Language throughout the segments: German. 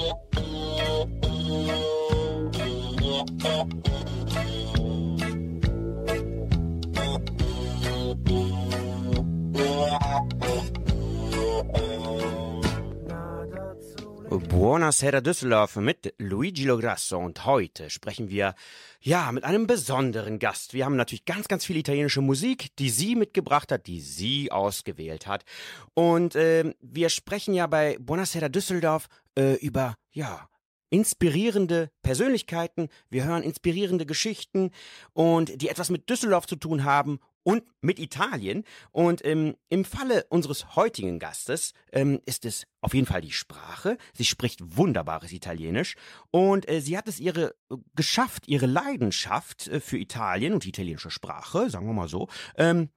Thank you. Buonasera Düsseldorf mit Luigi Lograsso und heute sprechen wir ja mit einem besonderen Gast. Wir haben natürlich ganz, ganz viel italienische Musik, die sie mitgebracht hat, die sie ausgewählt hat. Und äh, wir sprechen ja bei Buonasera Düsseldorf äh, über ja inspirierende Persönlichkeiten, wir hören inspirierende Geschichten und die etwas mit Düsseldorf zu tun haben und mit Italien. Und ähm, im Falle unseres heutigen Gastes ähm, ist es auf jeden Fall die Sprache. Sie spricht wunderbares Italienisch und äh, sie hat es ihre äh, geschafft, ihre Leidenschaft äh, für Italien und die italienische Sprache, sagen wir mal so, ähm,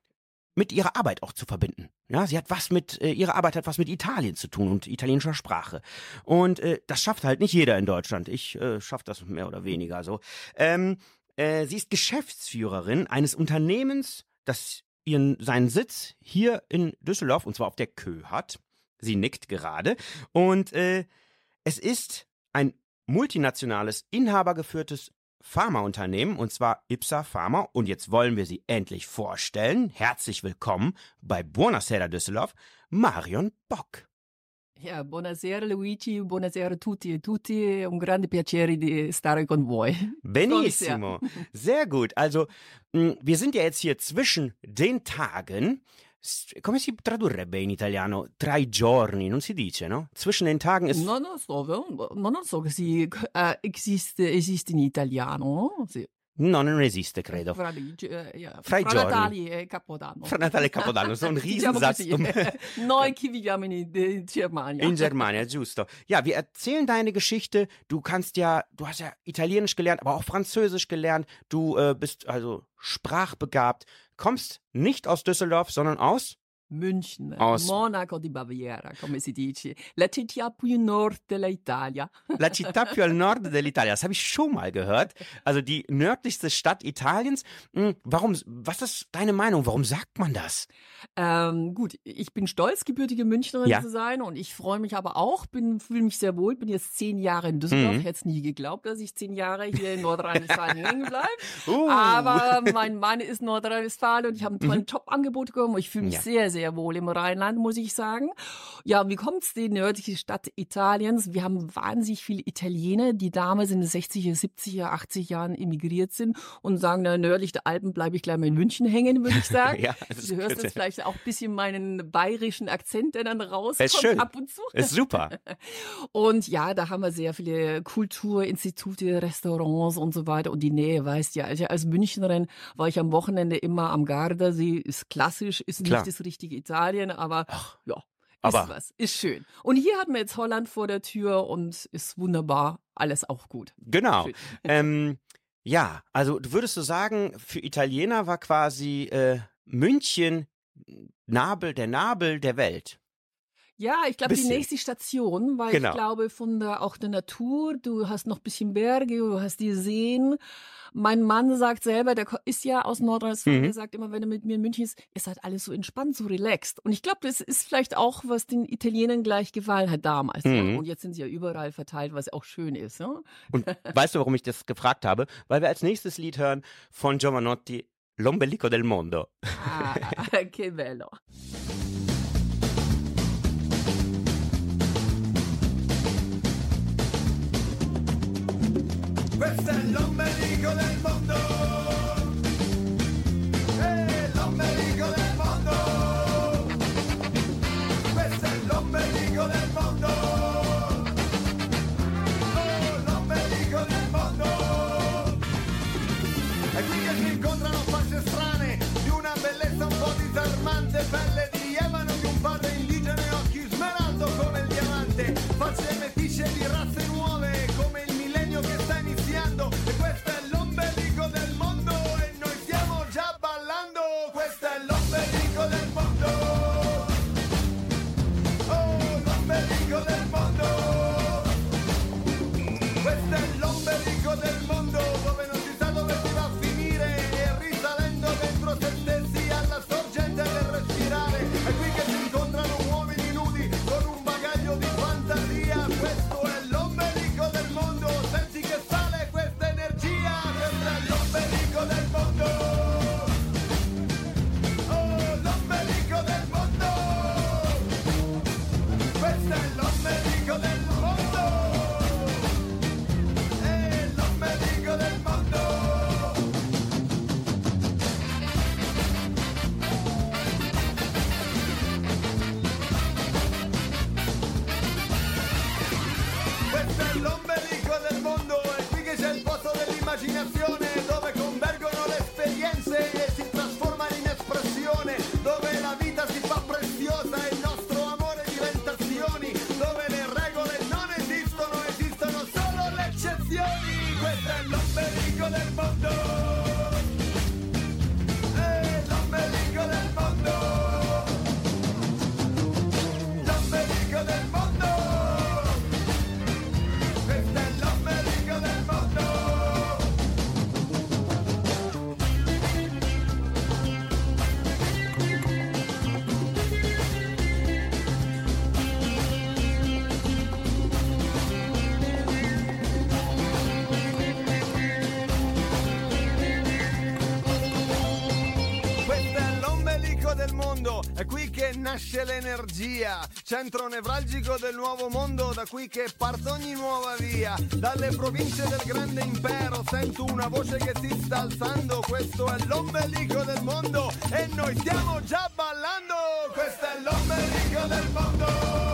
mit ihrer Arbeit auch zu verbinden. Ja, sie hat was mit äh, ihre Arbeit hat was mit Italien zu tun und italienischer Sprache. Und äh, das schafft halt nicht jeder in Deutschland. Ich äh, schaffe das mehr oder weniger so. Ähm, äh, sie ist Geschäftsführerin eines Unternehmens, das ihren seinen Sitz hier in Düsseldorf und zwar auf der Kö hat. Sie nickt gerade und äh, es ist ein multinationales, inhabergeführtes Pharmaunternehmen, und zwar Ipsa Pharma. Und jetzt wollen wir sie endlich vorstellen. Herzlich willkommen bei Buonasera Düsseldorf, Marion Bock. Ja, buonasera Luigi, buonasera a tutti e tutti. È un grande piacere di stare con voi. Benissimo. Sehr gut. Also, wir sind ja jetzt hier zwischen den Tagen come si tradurrebbe in italiano? Tra i giorni, non si dice, no? Zwischen den Tagen ist. Non lo so, non so che si, uh, esiste, esiste in italiano. Sì. No, non esiste, credo. Fra, uh, yeah. Fra i giorni. Natali e Capodanno. Fra Natale e Capodanno, sono un Riesensatz. diciamo Noi che viviamo in, in Germania. In Germania, giusto. Ja, wir erzählen deine Geschichte. Du kannst ja, du hast ja Italienisch gelernt, aber auch Französisch gelernt. Du äh, bist also sprachbegabt, kommst nicht aus Düsseldorf, sondern aus München, Aus Monaco di Baviera, come si dice. La città più nord dell'Italia. La città più al nord dell'Italia. Das habe ich schon mal gehört. Also die nördlichste Stadt Italiens. Warum, was ist deine Meinung? Warum sagt man das? Ähm, gut, ich bin stolz, gebürtige Münchnerin Ja. zu sein und ich freue mich aber auch, bin, fühle mich sehr wohl, bin jetzt zehn Jahre in Düsseldorf. Mhm. Hätte es nie geglaubt, dass ich zehn Jahre hier in Nordrhein-Westfalen hängen bleibe. Uh. Aber mein Mann ist Nordrhein-Westfalen und ich habe einen tollen Jobangebot bekommen. Ich fühle mich Ja. sehr, sehr wohl im Rheinland, muss ich sagen. Ja, wie kommt's die nördliche Stadt Italiens? Wir haben wahnsinnig viele Italiener, die damals in den 60er, 70er, 80er Jahren emigriert sind und sagen, na, nördlich der Alpen bleibe ich gleich mal in München hängen, würde ich sagen. Ja, du hörst jetzt vielleicht auch ein bisschen meinen bayerischen Akzent, der dann rauskommt Ist schön. ab und zu. Ist super. Und ja, da haben wir sehr viele Kulturinstitute, Restaurants und so weiter. Und die Nähe weißt ja, also als Münchnerin war ich am Wochenende immer am Gardasee. Ist klassisch, ist Klar. nicht das richtige Italien, aber ja, ist aber- was, ist schön. Und hier hatten wir jetzt Holland vor der Tür und ist wunderbar, alles auch gut. Genau. Ähm, ja, also du würdest so sagen, für Italiener war quasi äh, München Nabel, der Nabel der Welt. Ja, ich glaube, die nächste Station, weil Genau. ich glaube, von der, auch der Natur, du hast noch ein bisschen Berge, du hast die Seen. Mein Mann sagt selber, der ist ja aus Nordrhein-Westfalen, Mhm. der sagt immer, wenn er mit mir in München ist, ist halt alles so entspannt, so relaxed. Und ich glaube, das ist vielleicht auch, was den Italienern gleich gefallen hat damals. Mhm. Und jetzt sind sie ja überall verteilt, was auch schön ist. Ja? Und weißt du, warum ich das gefragt habe? Weil wir als nächstes Lied hören von Giovanotti, L'ombelico del mondo. Ah, che bello. Questo è l'ombelico del mondo. È l'ombelico del mondo. Questo è l'ombelico del mondo. Oh, l'ombelico del mondo. È qui che si incontrano facce strane di una bellezza un po' disarmante, pelle nasce l'energia, centro nevralgico del nuovo mondo, da qui che parte ogni nuova via. Dalle province del grande impero sento una voce che si sta alzando, questo è l'ombelico del mondo e noi stiamo già ballando. Questo è l'ombelico del mondo.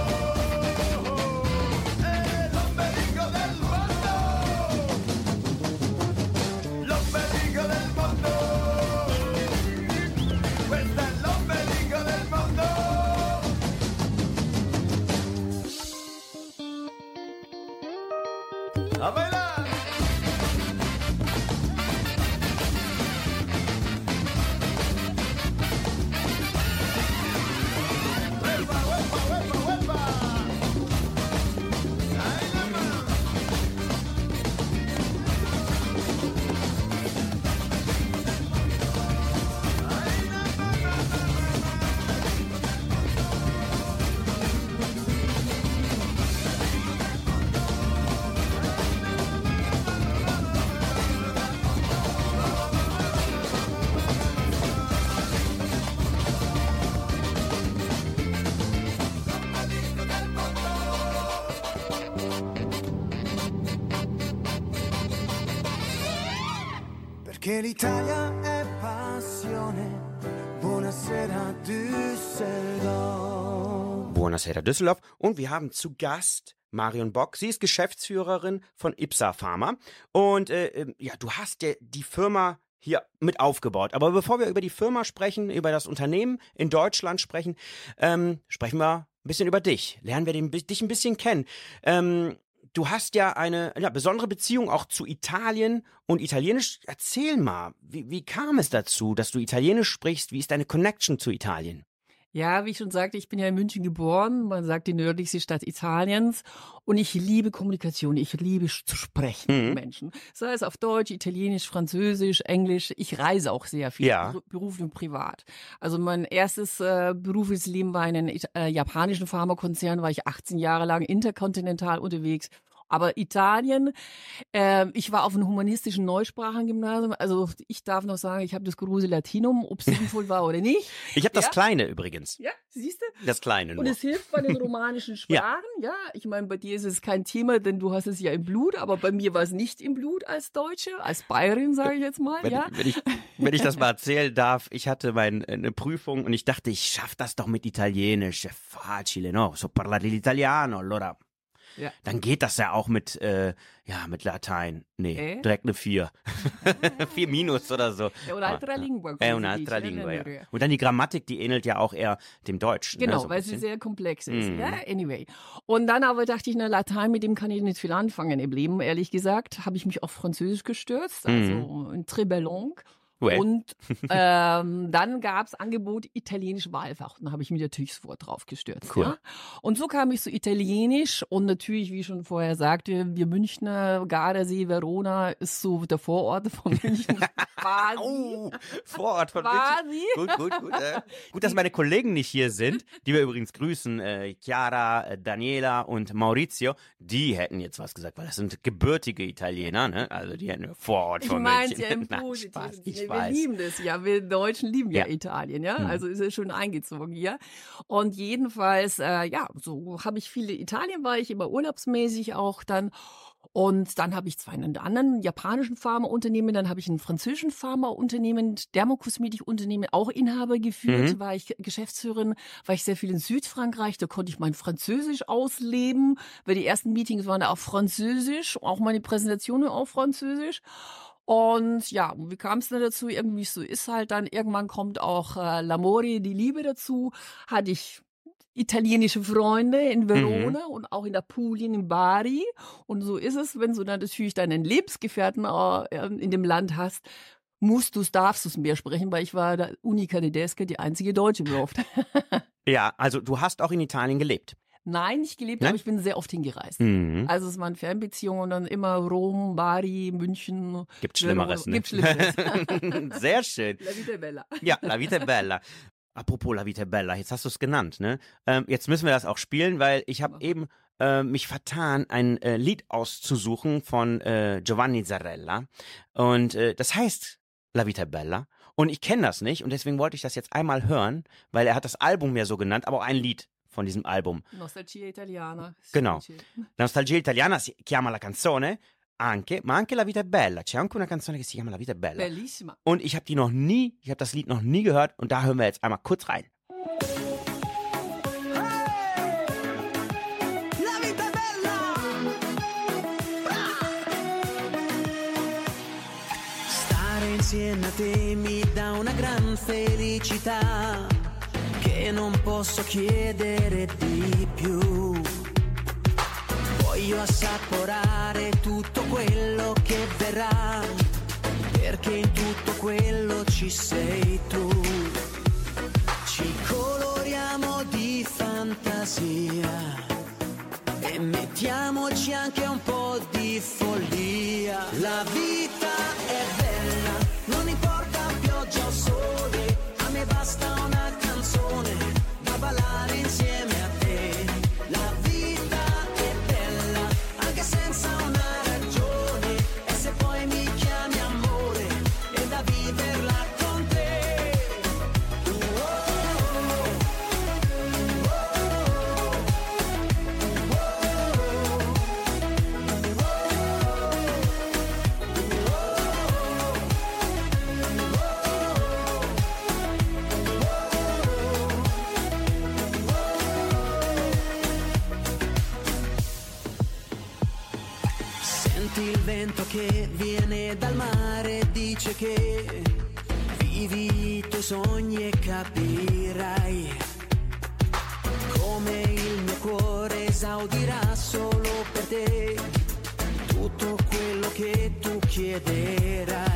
Buonasera Düsseldorf und wir haben zu Gast Marion Bock. Sie ist Geschäftsführerin von Ipsa Pharma und äh, äh, ja, du hast ja die Firma hier mit aufgebaut. Aber bevor wir über die Firma sprechen, über das Unternehmen in Deutschland sprechen, ähm, sprechen wir ein bisschen über dich. Lernen wir den, dich ein bisschen kennen. Ähm, du hast ja eine ja, besondere Beziehung auch zu Italien und Italienisch. Erzähl mal, wie, wie kam es dazu, dass du Italienisch sprichst? Wie ist deine Connection zu Italien? Ja, wie ich schon sagte, ich bin ja in München geboren. Man sagt die nördlichste Stadt Italiens. Und ich liebe Kommunikation. Ich liebe zu sprechen Mhm. mit Menschen. Sei es auf Deutsch, Italienisch, Französisch, Englisch. Ich reise auch sehr viel, Ja. beru- beruflich und privat. Also mein erstes äh, berufliches Leben war in einem äh, japanischen Pharmakonzern, war ich 18 Jahre lang interkontinental unterwegs. Aber Italien, äh, ich war auf einem humanistischen Neusprachengymnasium. Also ich darf noch sagen, ich habe das große Latinum, ob es sinnvoll war oder nicht. Ich habe das Ja? Kleine übrigens. Ja, siehst du? Das Kleine nur. Und es hilft bei den romanischen Sprachen, ja. Ich meine, bei dir ist es kein Thema, denn du hast es ja im Blut, aber bei mir war es nicht im Blut als Deutsche, als Bayerin, sage ich jetzt mal, wenn, ja. wenn, ich, wenn ich das mal erzählen darf, ich hatte mein, eine Prüfung und ich dachte, ich schaff das doch mit Italienisch. Facile, no? So parlare l'italiano, allora. Ja. Dann geht das ja auch mit, äh, ja, mit Latein. Nee, Eh? direkt eine 4. 4 minus oder so. È un'altra lingua, dice, lingua, ne? ja. Und dann die Grammatik, die ähnelt ja auch eher dem Deutschen. Genau, ne? so ein weil sie sehr komplex ist. Mhm. Ja, anyway. Und dann aber dachte ich, na, Latein, mit dem kann ich nicht viel anfangen im Leben, ehrlich gesagt. Habe ich mich auf Französisch gestürzt, also in très belle Ouais. Und ähm, dann gab's Angebot Italienisch Wahlfach. Und da habe ich mich natürlich sofort drauf gestürzt. Cool. Ja? Und so kam ich zu Italienisch und natürlich, wie ich schon vorher sagte, wir Münchner, Gardasee, Verona ist so der Vorort von München quasi. Oh, Vorort von München. quasi. Gut, gut, gut. Äh. Gut, dass meine Kollegen nicht hier sind, die wir übrigens grüßen. Äh, Chiara, äh, Daniela und Maurizio. Die hätten jetzt was gesagt, weil das sind gebürtige Italiener, ne? Also die hätten Vorort Ich von meins München. ja im Nein, Positiven. Ich. Wir weiß. lieben das ja. Wir Deutschen lieben ja, Ja. Italien, ja. Mhm. Also ist es schön eingezogen hier. Und jedenfalls, äh, ja, so habe ich viele Italien war ich immer urlaubsmäßig auch dann. Und dann habe ich zwar einen anderen japanischen Pharmaunternehmen, dann habe ich einen französischen Pharmaunternehmen, Dermokosmetikunternehmen, auch Inhaber geführt, Mhm. war ich Geschäftsführerin, war ich sehr viel in Südfrankreich, da konnte ich mein Französisch ausleben, weil die ersten Meetings waren auf Französisch, auch meine Präsentationen auf Französisch. Und ja, wie kam es denn dazu? Irgendwie so ist halt dann, irgendwann kommt auch äh, L'Amore, die Liebe dazu. Hatte ich italienische Freunde in Verona und auch in Apulien, in Bari. Und so ist es, wenn du dann natürlich deinen Lebensgefährten äh, in dem Land hast, musst du, darfst du es mehr sprechen, weil ich war da Unica Tedesca, die einzige Deutsche überhaupt. Ja, also du hast auch in Italien gelebt. Nein, nicht gelebt, Nein? aber ich bin sehr oft hingereist. Mhm. Also es waren Fernbeziehungen und dann immer Rom, Bari, München. Gibt Schlimmeres, ne? Gibt Schlimmeres. Sehr schön. La vita bella. Ja, La Vita Bella. Apropos La Vita Bella, jetzt hast du es genannt, ne? Ähm, jetzt müssen wir das auch spielen, weil ich habe eben äh, mich vertan, ein äh, Lied auszusuchen von äh, Giovanni Zarella. Und äh, das heißt La Vita Bella. Und ich kenne das nicht und deswegen wollte ich das jetzt einmal hören, weil er hat das Album ja so genannt, aber auch ein Lied von diesem Album. Nostalgia italiana. si Genau. dice. La nostalgia italiana si chiama la canzone, anche, ma anche La Vita è Bella. C'è anche una canzone che si chiama La Vita è Bella. Bellissima. Und ich habe die noch nie, ich habe das Lied noch nie gehört und da hören wir jetzt einmal kurz rein. La vita è bella! Stare insieme a te mi dà una gran felicità non posso chiedere di più. Voglio assaporare tutto quello che verrà, perché in tutto quello ci sei tu. Ci coloriamo di fantasia e mettiamoci anche un po' di follia. La vita è bella, non importa pioggia o sole, a me basta una da ballare insieme vento che viene dal mare, dice che vivi i tuoi sogni e capirai come il mio cuore esaudirà solo per te tutto quello che tu chiederai.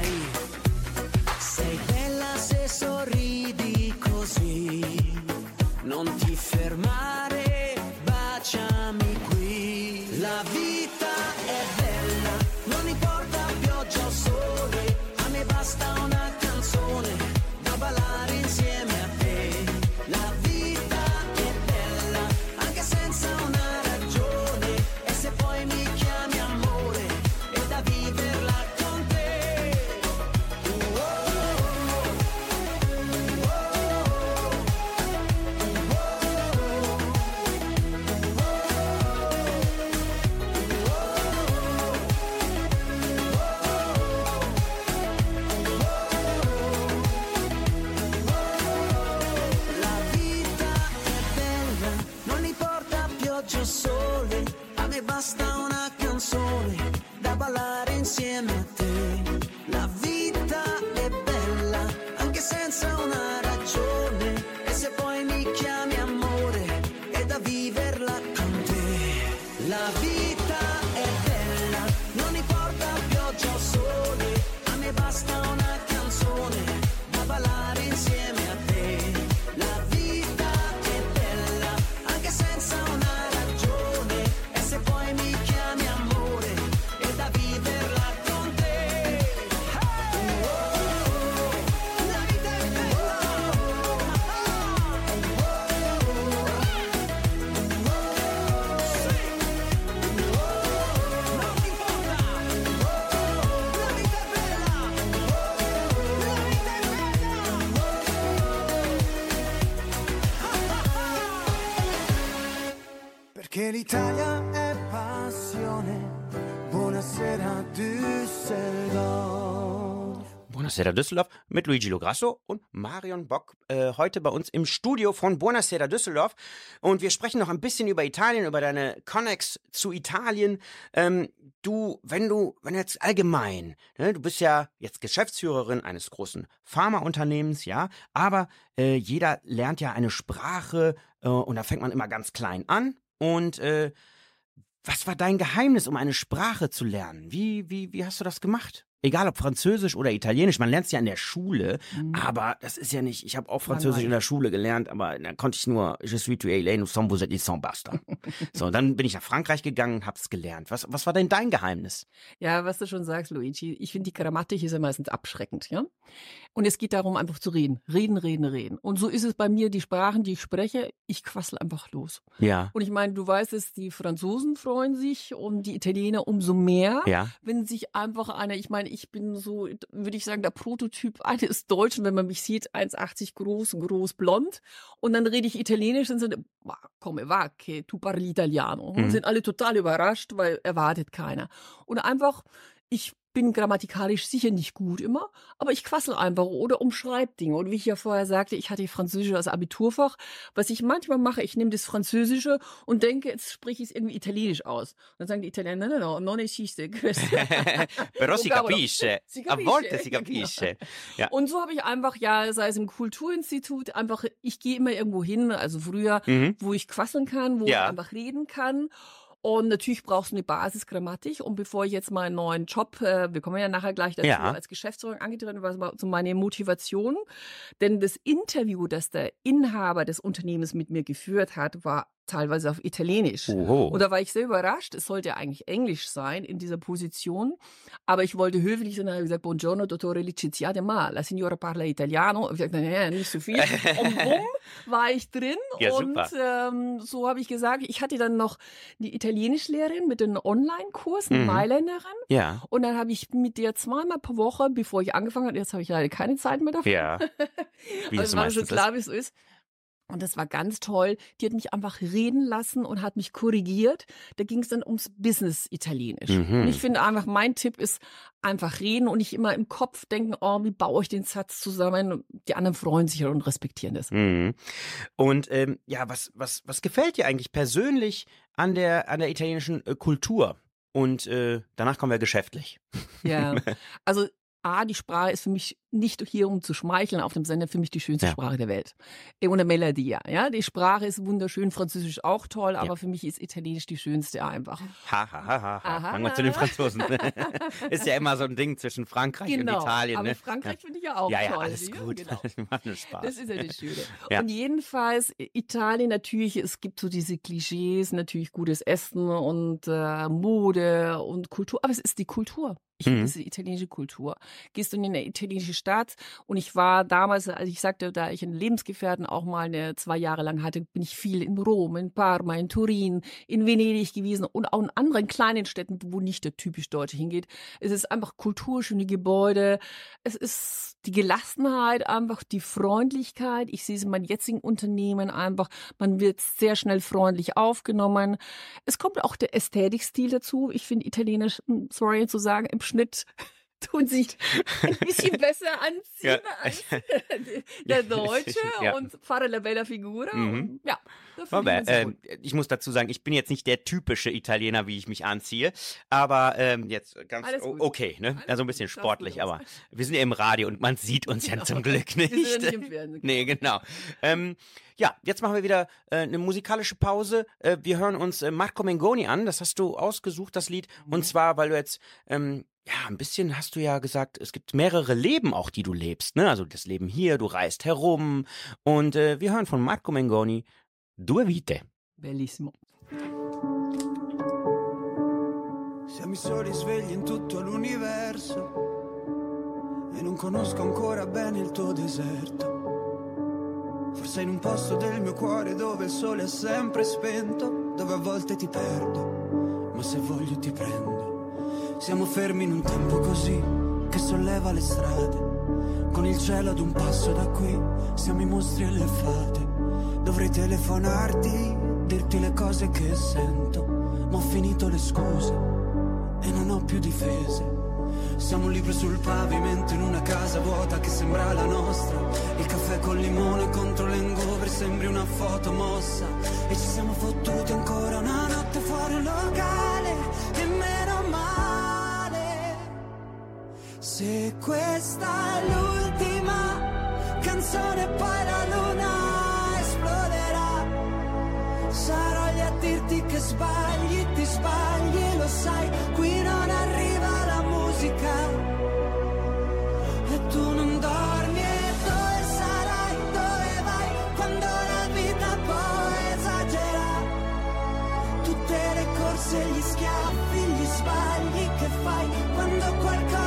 Buonasera Düsseldorf mit Luigi Lograsso und Marion Bock äh, heute bei uns im Studio von Buonasera Düsseldorf und wir sprechen noch ein bisschen über Italien, über deine Connex zu Italien. Ähm, du, wenn du, wenn jetzt allgemein, ne, du bist ja jetzt Geschäftsführerin eines großen Pharmaunternehmens, ja, aber äh, jeder lernt ja eine Sprache äh, und da fängt man immer ganz klein an und äh, was war dein Geheimnis, um eine Sprache zu lernen? Wie, wie, wie hast du das gemacht? Egal ob Französisch oder Italienisch, man lernt es ja in der Schule, Mhm. aber das ist ja nicht, ich habe auch Französisch Langweilig. in der Schule gelernt, aber da konnte ich nur, je suis tu nous sommes vous êtes, sont basta. so, dann bin ich nach Frankreich gegangen und hab's gelernt. Was, was war denn dein Geheimnis? Ja, was du schon sagst, Luigi, ich finde, die Grammatik ist ja meistens abschreckend, ja? Und es geht darum, einfach zu reden. Reden, reden, reden. Und so ist es bei mir, die Sprachen, die ich spreche, ich quassel einfach los. Ja. Und ich meine, du weißt es, die Franzosen freuen sich und die Italiener umso mehr, Ja. wenn sich einfach einer, ich meine, ich bin so, würde ich sagen, der Prototyp eines Deutschen, wenn man mich sieht, 1,80 groß, groß, blond. Und dann rede ich Italienisch und sind, "Ma, come va, che tu parli italiano. Und Mhm. sind alle total überrascht, weil erwartet keiner. Und einfach, ich bin grammatikalisch sicher nicht gut immer, aber ich quassel einfach oder umschreib Dinge. Und wie ich ja vorher sagte, ich hatte Französisch als Abiturfach. Was ich manchmal mache, ich nehme das Französische und denke, jetzt spreche ich es irgendwie italienisch aus. Und dann sagen die Italiener, no, no, no, non esiste questo. Però si capisce. Si A capisce, volte si genau. capisce. Ja. Und so habe ich einfach, ja, sei es im Kulturinstitut, einfach, ich gehe immer irgendwo hin, also früher, Mhm. wo ich quasseln kann, wo Ja. ich einfach reden kann. Und natürlich brauchst du eine Basisgrammatik. Und bevor ich jetzt meinen neuen Job, äh, wir kommen ja nachher gleich dazu, Ja. als Geschäftsführerin angetreten war, war so meine Motivation. Denn das Interview, das der Inhaber des Unternehmens mit mir geführt hat, war teilweise auf Italienisch. Oho. Und da war ich sehr überrascht. Es sollte eigentlich Englisch sein in dieser Position. Aber ich wollte höflich sein und habe gesagt, Buongiorno, dottore licenziate, ma la signora parla italiano. Und ich sagte, naja, nicht so viel. Und bumm, war ich drin. Ja, und ähm, so habe ich gesagt, ich hatte dann noch die Italienischlehrerin mit den Online-Kursen, Mhm. Mailänderin. ja. Und dann habe ich mit der zweimal pro Woche, bevor ich angefangen habe, jetzt habe ich leider keine Zeit mehr dafür. Ja. Wie also war meistens klar, wie es so ist. Und das war ganz toll. Die hat mich einfach reden lassen und hat mich korrigiert. Da ging es dann ums Business Italienisch. Mhm. Und ich finde einfach, mein Tipp ist einfach reden und nicht immer im Kopf denken, oh, wie baue ich den Satz zusammen? Die anderen freuen sich und respektieren das. Mhm. Und ähm, ja, was, was, was gefällt dir eigentlich persönlich an der, an der italienischen äh, Kultur? Und äh, danach kommen wir geschäftlich. Ja. Also A, die Sprache ist für mich nicht hier, um zu schmeicheln auf dem Sender, für mich die schönste Ja. Sprache der Welt. E una melodia, ja. Die Sprache ist wunderschön, Französisch auch toll, aber Ja. für mich ist Italienisch die schönste einfach. Ha, ha, ha, ha. Aha. Sagen wir zu den Franzosen. ist ja immer so ein Ding zwischen Frankreich und Italien. aber ne? Frankreich finde ich ja auch ja, ja, toll. alles ja, gut. Genau. Macht nur Spaß. Das ist ja das Schöne. Ja. Und jedenfalls, Italien natürlich, es gibt so diese Klischees, natürlich gutes Essen und äh, Mode und Kultur, aber es ist die Kultur. Ich Mhm. es ist die italienische Kultur. Gehst du in eine italienische Stadt und ich war damals, als ich sagte, da ich einen Lebensgefährten auch mal eine, zwei Jahre lang hatte, bin ich viel in Rom, in Parma, in Turin, in Venedig gewesen und auch in anderen kleinen Städten, wo nicht der typisch Deutsche hingeht. Es ist einfach Kultur, schöne Gebäude, es ist die Gelassenheit, einfach die Freundlichkeit. Ich sehe es in meinem jetzigen Unternehmen einfach. Man wird sehr schnell freundlich aufgenommen. Es kommt auch der Ästhetikstil dazu. Ich finde Italienisch, hm, sorry zu sagen, im Schnitt tun sich ein bisschen besser anziehen Ja. als der Deutsche Ja. und fare la bella figura. Mhm. Und, ja, sehr äh, ich muss dazu sagen, ich bin jetzt nicht der typische Italiener, wie ich mich anziehe, aber ähm, jetzt ganz okay, ne? Alles Also ein bisschen sportlich, aber wir sind ja im Radio und man sieht uns ja Genau. zum Glück Wir nicht. sind ja nicht im Fernsehen. Nee, genau. Ähm, ja, jetzt machen wir wieder äh, eine musikalische Pause. Äh, wir hören uns äh, Marco Mengoni an. Das hast du ausgesucht, das Lied. Mhm. Und zwar, weil du jetzt, ähm, ja, ein bisschen hast du ja gesagt, es gibt mehrere Leben auch, die du lebst. Ne? Also das Leben hier, du reist herum. Und äh, wir hören von Marco Mengoni Due Vite. Bellissimo. Siamo i soli svegli in tutto l'universo e non conosco ancora bene il tuo deserto. Forse in un posto del mio cuore dove il sole è sempre spento, dove a volte ti perdo, ma se voglio ti prendo. Siamo fermi in un tempo così che solleva le strade, con il cielo ad un passo da qui, siamo i mostri e le fate. Dovrei telefonarti, dirti le cose che sento. finito le scuse e non ho più difese. Siamo un libro sul pavimento in una casa vuota che sembra la nostra. Il caffè col limone contro l'engover sembri una foto mossa. E ci siamo fottuti ancora una notte fuori un locale. E meno male. Se questa è l'ultima canzone poi la luna. Sarò lì a dirti che sbagli, ti sbagli, lo sai, qui non arriva la musica. E tu non dormi e dove sarai, dove vai, quando la vita poi esagera. Tutte le corse, gli schiaffi, gli sbagli che fai, quando qualcosa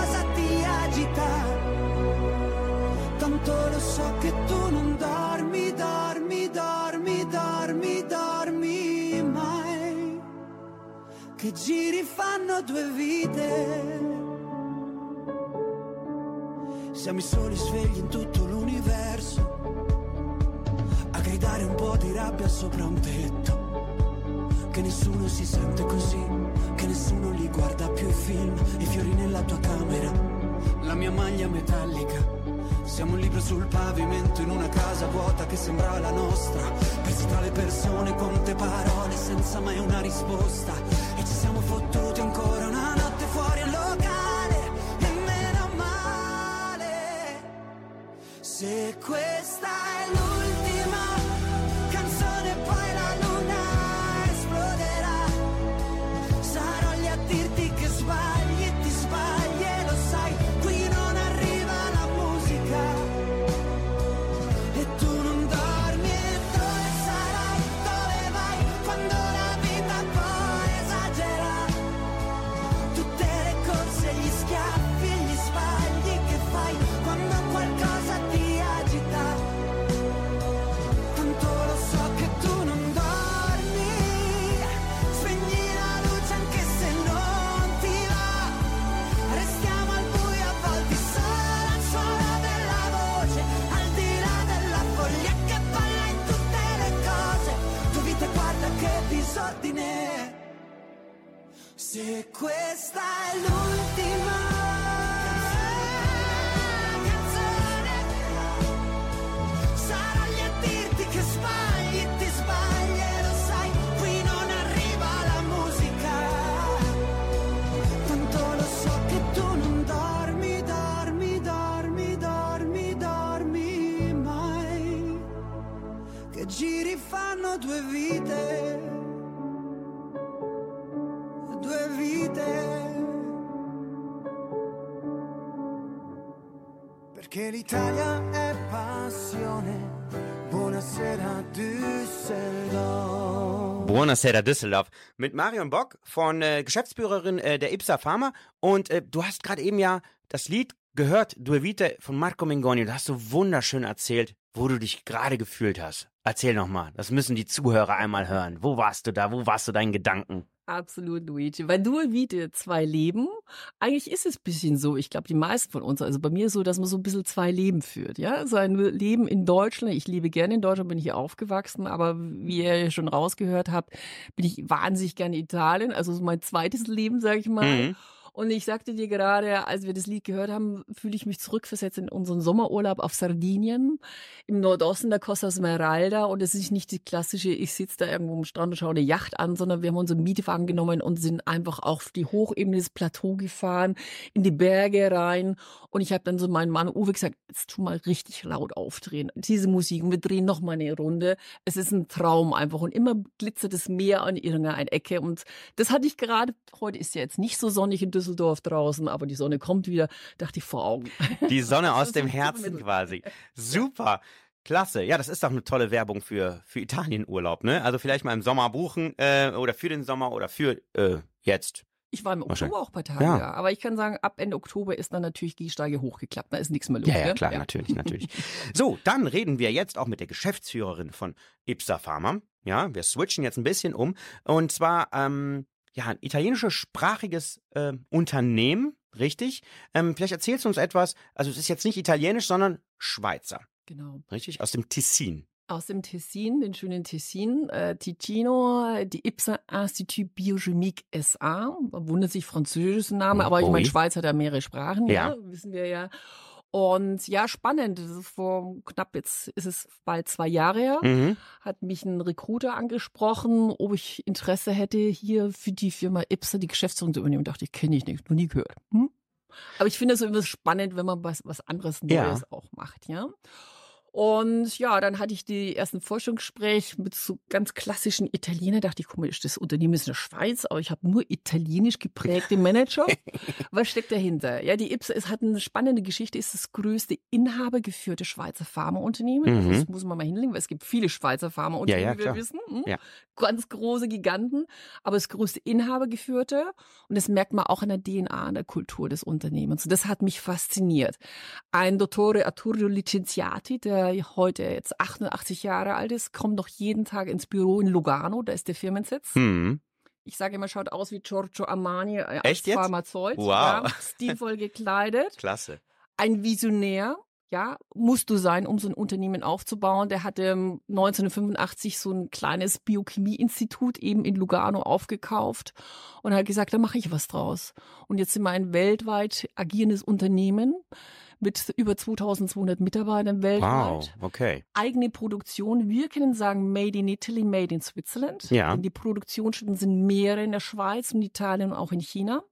giri fanno due vite. Siamo i soli svegli in tutto l'universo. A gridare un po' di rabbia sopra un tetto. Che nessuno si sente così, che nessuno li guarda più i film, i fiori nella tua camera, la mia maglia metallica. Siamo un libro sul pavimento in una casa vuota che sembra la nostra. Persi tra le persone, quante parole senza mai una risposta. Fottuti ancora una notte fuori al locale. E meno male. Se questa Se Perché l'Italia è passione. Buonasera Düsseldorf. Buonasera Düsseldorf mit Marion Bock von äh, Geschäftsführerin äh, der Ipsa Pharma und äh, du hast gerade eben ja das Lied gehört, Due Vite von Marco Mengoni. Du hast so wunderschön erzählt, wo du dich gerade gefühlt hast. Erzähl nochmal, das müssen die Zuhörer einmal hören. Wo warst du da? Wo warst du deinen Gedanken? Absolut, Luigi. Weil du Vite zwei Leben, eigentlich ist es bisschen so, ich glaube, die meisten von uns, also bei mir so, dass man so ein bisschen zwei Leben führt, ja. Sein Leben in Deutschland, ich lebe gerne in Deutschland, bin hier aufgewachsen, aber wie ihr schon rausgehört habt, bin ich wahnsinnig gerne in Italien, also so mein zweites Leben, sage ich mal. Mhm. Und ich sagte dir gerade, als wir das Lied gehört haben, fühle ich mich zurückversetzt in unseren Sommerurlaub auf Sardinien, im Nordosten der Costa Smeralda. Und es ist nicht die klassische, ich sitze da irgendwo am Strand und schaue eine Yacht an, sondern wir haben unseren Mietwagen genommen und sind einfach auf die Hochebene des Plateau gefahren, in die Berge rein. Und ich habe dann so meinem Mann Uwe gesagt, jetzt tu mal richtig laut aufdrehen. Diese Musik, und wir drehen noch mal eine Runde. Es ist ein Traum einfach. Und immer glitzert das Meer an irgendeiner Ecke. Und das hatte ich gerade, heute ist ja jetzt nicht so sonnig in Düsseldorf draußen, aber die Sonne kommt wieder, dachte ich vor Augen. Die Sonne aus dem Herzen quasi. Super. Klasse. Ja, das ist doch eine tolle Werbung für, für Italienurlaub, ne? Also vielleicht mal im Sommer buchen äh, oder für den Sommer oder für äh, jetzt. Ich war im. Oktober auch bei Tage, Ja. ja. Aber ich kann sagen, ab Ende Oktober ist dann natürlich Gehsteige hochgeklappt. Da ist nichts mehr los. Ja, ja, ne? klar, natürlich, natürlich. So, dann reden wir jetzt auch mit der Geschäftsführerin von Ipsa Pharma. Ja, wir switchen jetzt ein bisschen um. Und zwar, ähm, ja, ein italienischsprachiges äh, Unternehmen, richtig? Ähm, vielleicht erzählst du uns etwas, also es ist jetzt nicht italienisch, sondern Schweizer, Genau. richtig? Aus dem Tessin. Aus dem Tessin, den schönen Tessin, äh, Ticino, die IPSA Institut Biochimique SA. Wundert sich französischer Name, aber ich meine, Schweiz hat ja mehrere Sprachen, ja. Ja. wissen wir ja. Und ja, spannend. Das ist vor knapp jetzt ist es bald zwei Jahre her. Mhm. Hat mich ein Recruiter angesprochen, ob ich Interesse hätte, hier für die Firma IPSA die Geschäftsführung zu übernehmen. Dachte ich, kenne ich nicht, noch nie gehört. Hm? Aber ich finde es immer spannend, wenn man was, was anderes Ja. Neues auch macht, ja. Und ja, dann hatte ich die ersten Forschungsgespräche mit so ganz klassischen Italienern. Dachte ich, komisch, das Unternehmen ist in der Schweiz, aber ich habe nur italienisch geprägte Manager. Was steckt dahinter? Ja, die IPSA ist, hat eine spannende Geschichte, ist das größte inhabergeführte Schweizer Pharmaunternehmen. Mhm. Das muss man mal hinlegen, weil es gibt viele Schweizer Pharmaunternehmen, Ja, ja, wie wir wissen. Hm? Ja. Ganz große Giganten, aber das größte inhabergeführte. Und das merkt man auch an der DNA, an der Kultur des Unternehmens. Und das hat mich fasziniert. Ein Dottore Arturo Licenziati, der heute jetzt 88 Jahre alt ist, kommt noch jeden Tag ins Büro in Lugano, da ist der Firmensitz. Hm. Ich sage immer, schaut aus wie Giorgio Armani äh, als Echt jetzt? Pharmazeut. Wow. Ja, stilvoll gekleidet. Klasse. Ein Visionär. Ja, musst du sein, um so ein Unternehmen aufzubauen. Der hatte ähm, 1985 so ein kleines Biochemieinstitut eben in Lugano aufgekauft und hat gesagt, da mache ich was draus. Und jetzt sind wir ein weltweit agierendes Unternehmen mit über 2200 Mitarbeitern weltweit Wow, okay. eigene Produktion. Wir können sagen Made in Italy, Made in Switzerland. Ja. Denn die Produktionsstätten sind mehrere in der Schweiz und Italien und auch in China.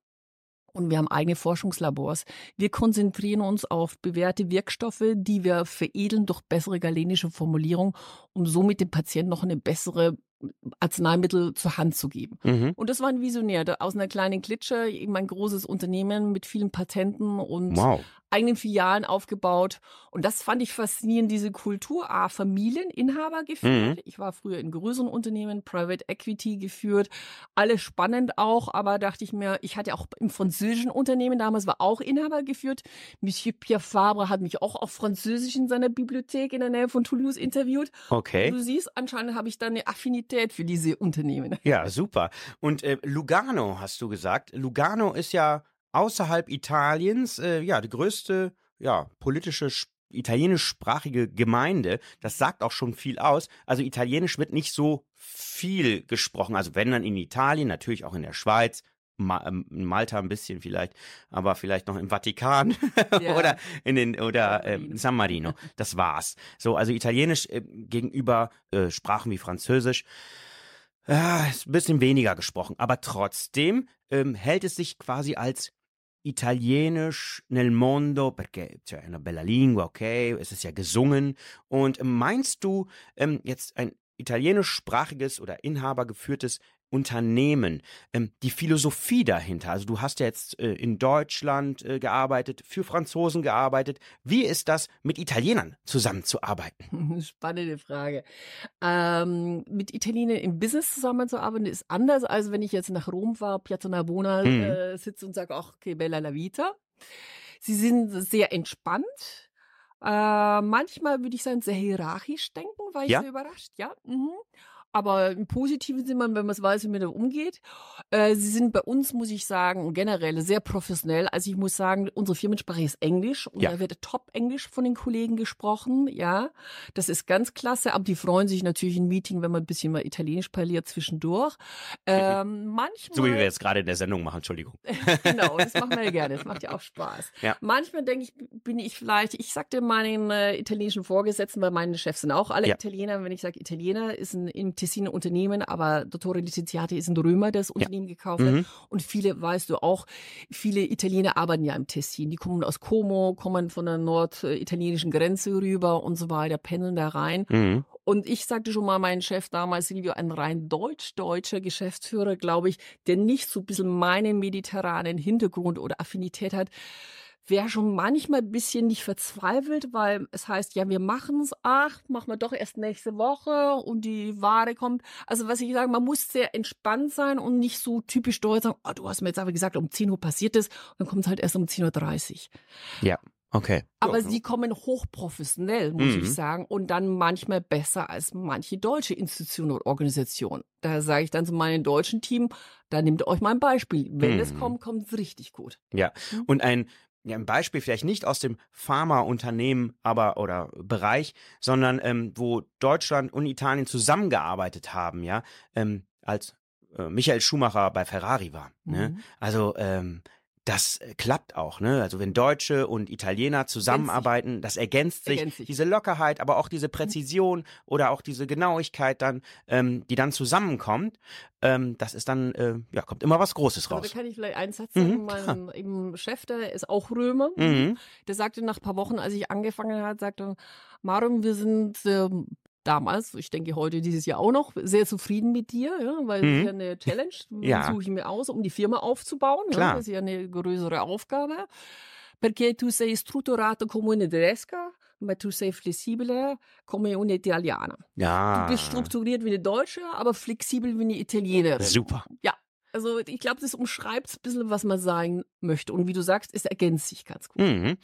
Und wir haben eigene Forschungslabors. Wir konzentrieren uns auf bewährte Wirkstoffe, die wir veredeln durch bessere galenische Formulierung, um somit dem Patienten noch eine bessere Arzneimittel zur Hand zu geben. Mhm. Und das war ein Visionär, aus einer kleinen Klitsche, eben ein großes Unternehmen mit vielen Patenten und Wow. Eigenen Filialen aufgebaut. Und das fand ich faszinierend, diese Kultur. A, Familieninhaber geführt. Mhm. Ich war früher in größeren Unternehmen, Private Equity geführt. Alles spannend auch, aber dachte ich mir, ich hatte auch im französischen Unternehmen, damals war auch Inhaber geführt. Monsieur Pierre Fabre hat mich auch auf Französisch in seiner Bibliothek in der Nähe von Toulouse interviewt. Okay. Du siehst, anscheinend habe ich da eine Affinität für diese Unternehmen. Ja, super. Und äh, Lugano hast du gesagt. Lugano ist ja außerhalb Italiens äh, ja die größte ja politische sch- italienischsprachige Gemeinde. Das sagt auch schon viel aus. Also Italienisch wird nicht so viel gesprochen. Also wenn dann in Italien, natürlich auch in der Schweiz. Ma ähm, in Malta ein bisschen vielleicht, aber vielleicht noch im Vatikan Ja. oder in den oder San äh, Marino. San Marino. Das war's. So, also Italienisch äh, gegenüber äh, Sprachen wie Französisch Ah, ist ein bisschen weniger gesprochen, aber trotzdem ähm, hält es sich quasi als italienisch nel mondo, perché cioè, è una bella lingua, okay, es ist ja gesungen. Und meinst du ähm, jetzt ein italienischsprachiges oder inhabergeführtes Unternehmen, ähm, die Philosophie dahinter? Also du hast ja jetzt äh, in Deutschland äh, gearbeitet, für Franzosen gearbeitet. Wie ist das, mit Italienern zusammenzuarbeiten? Spannende Frage. Ähm, mit Italienern im Business zusammenzuarbeiten ist anders, als wenn ich jetzt nach Rom war, Piazza Navona Mhm. äh, sitze und sage, ach, okay, bella la vita. Sie sind sehr entspannt. Äh, manchmal würde ich sagen, sehr hierarchisch denken, war ich Ja? sehr überrascht, ja. Mhm. Aber im positiven Sinne, wenn man es weiß, wie man da umgeht. Äh, sie sind bei uns, muss ich sagen, generell sehr professionell. Also ich muss sagen, unsere Firmensprache ist Englisch und Ja. da wird Top-Englisch von den Kollegen gesprochen, ja. Das ist ganz klasse, aber die freuen sich natürlich im Meeting, wenn man ein bisschen mal Italienisch parliert zwischendurch. Ähm, manchmal. So wie wir jetzt gerade in der Sendung machen, Entschuldigung. genau, das machen wir ja gerne. Das macht ja auch Spaß. Ja. Manchmal denke ich, bin ich vielleicht, ich sagte meinen äh, italienischen Vorgesetzten, weil meine Chefs sind auch alle Ja. Italiener. Wenn ich sage Italiener, ist ein, im Tessin ein Unternehmen, aber Dottore Licenziati ist ein Römer, der das Unternehmen gekauft hat. Mhm. Und viele, weißt du auch, viele Italiener arbeiten ja im Tessin. Die kommen aus Como, kommen von der norditalienischen Grenze rüber und so weiter, pendeln da rein. Mhm. Und ich sagte schon mal, mein Chef damals, Silvio, ein rein deutsch-deutscher Geschäftsführer, glaube ich, der nicht so ein bisschen meinen mediterranen Hintergrund oder Affinität hat, wäre schon manchmal ein bisschen nicht verzweifelt, weil es heißt, ja, wir machen es, ach, machen wir doch erst nächste Woche und die Ware kommt. Also was ich sage, man muss sehr entspannt sein und nicht so typisch deutsch sagen, oh, du hast mir jetzt aber gesagt, um 10 Uhr passiert es und dann kommt es halt erst um 10.30 Uhr. Okay. Aber Ja. sie kommen hochprofessionell, muss Mhm. ich sagen, und dann manchmal besser als manche deutsche Institutionen oder Organisationen. Da sage ich dann zu meinem deutschen Team, da nehmt euch mal ein Beispiel. Wenn es Mhm. kommt, kommt es richtig gut. Ja, Mhm. und ein ja, ein Beispiel vielleicht nicht aus dem Pharmaunternehmen, aber oder Bereich, sondern ähm, wo Deutschland und Italien zusammengearbeitet haben, ja, ähm, als äh, Michael Schumacher bei Ferrari war. Ne? Mhm. Also ähm, das äh, klappt auch, ne? Also wenn Deutsche und Italiener zusammenarbeiten, das ergänzt sich, Ergänzt sich. diese Lockerheit, aber auch diese Präzision oder auch diese Genauigkeit dann, ähm, die dann zusammenkommt, ähm, das ist dann, äh, ja, kommt immer was Großes Aber da raus. kann ich vielleicht einen Satz Mhm, sagen. mein eben Chef, der ist auch Römer. Mhm. Der sagte nach ein paar Wochen, als ich angefangen habe, sagte, Marum, wir sind ähm, damals, ich denke heute dieses Jahr auch noch, sehr zufrieden mit dir, ja, weil Mhm. das ist ja eine Challenge, Ja. suche ich mir aus, um die Firma aufzubauen. Ja, das ist ja eine größere Aufgabe. Perché tu sei strutturato come una tedesca, ma tu sei flessibile come una italiana. Ja. Du bist strukturiert wie eine Deutsche, aber flexibel wie eine Italienerin. Super. Ja, also ich glaube, das umschreibt ein bisschen, was man sagen möchte. Und wie du sagst, es ergänzt sich ganz gut. Mhm.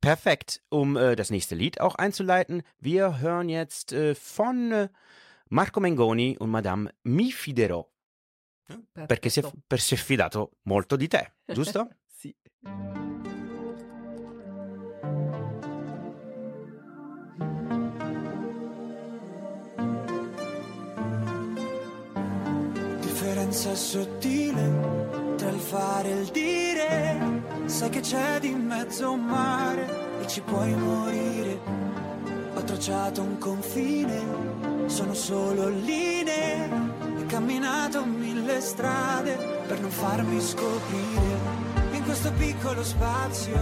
Perfekt, um äh, das nächste Lied auch einzuleiten. Wir hören jetzt äh, von äh, Marco Mengoni und Madame Mi Fiderò, perché si è, per- si è fidato molto di te, giusto? Sì. Differenza sottile tra il fare e il dire. Sai che c'è di mezzo un mare e ci puoi morire. Ho tracciato un confine, sono solo linee. E camminato mille strade per non farmi scoprire. In questo piccolo spazio,